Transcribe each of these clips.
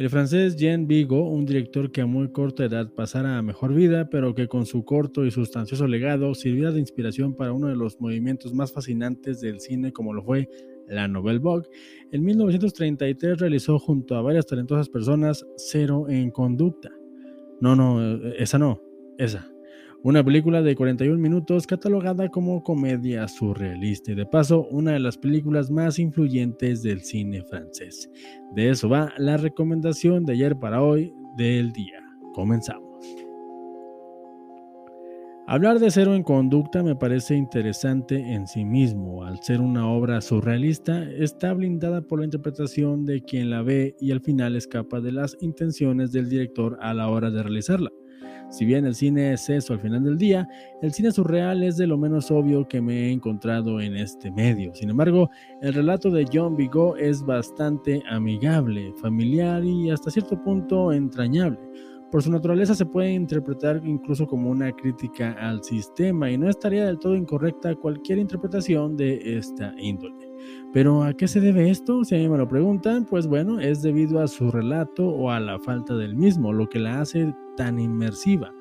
El francés Jean Vigo, un director que a muy corta edad pasara a mejor vida, pero que con su corto y sustancioso legado sirviera de inspiración para uno de los movimientos más fascinantes del cine como lo fue la Nouvelle Vogue, en 1933 realizó junto a varias talentosas personas Cero en Conducta. No, no, esa no, esa. Una película de 41 minutos catalogada como comedia surrealista y de paso una de las películas más influyentes del cine francés. De eso va la recomendación de ayer para hoy del día. Comenzamos. Hablar de Cero en Conducta me parece interesante en sí mismo. Al ser una obra surrealista, está blindada por la interpretación de quien la ve y al final escapa de las intenciones del director a la hora de realizarla. Si bien el cine es eso al final del día, el cine surreal es de lo menos obvio que me he encontrado en este medio. Sin embargo, el relato de John Vigo es bastante amigable, familiar y hasta cierto punto entrañable por su naturaleza se puede interpretar incluso como una crítica al sistema y no estaría del todo incorrecta cualquier interpretación de esta índole. Pero ¿a qué se debe esto? Si a mí me lo preguntan, pues bueno, es debido a su relato o a la falta del mismo, lo que la hace tan inmersiva.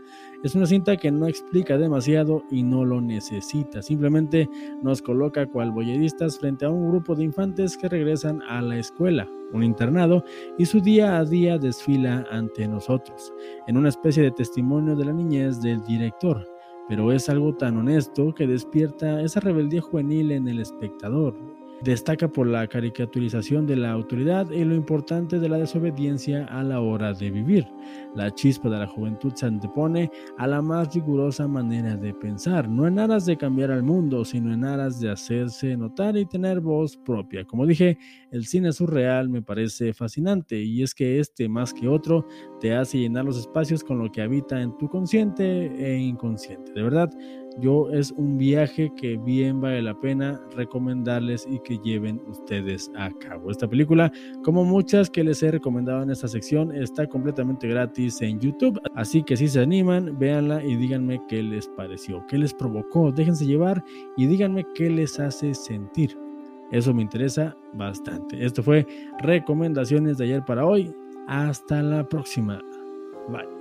Es una cinta que no explica demasiado y no lo necesita, simplemente nos coloca cual boyeristas frente a un grupo de infantes que regresan a la escuela, un internado, y su día a día desfila ante nosotros, en una especie de testimonio de la niñez del director, pero es algo tan honesto que despierta esa rebeldía juvenil en el espectador, Destaca por la caricaturización de la autoridad y lo importante de la desobediencia a la hora de vivir. La chispa de la juventud se antepone a la más rigurosa manera de pensar, no en aras de cambiar al mundo, sino en aras de hacerse notar y tener voz propia. Como dije, el cine surreal me parece fascinante y es que este más que otro te hace llenar los espacios con lo que habita en tu consciente e inconsciente. De verdad, yo es un viaje que bien vale la pena recomendarles y que lleven ustedes a cabo. Esta película, como muchas que les he recomendado en esta sección, está completamente gratis en YouTube. Así que si se animan, véanla y díganme qué les pareció, qué les provocó. Déjense llevar y díganme qué les hace sentir. Eso me interesa bastante. Esto fue recomendaciones de ayer para hoy. Hasta la próxima. Bye.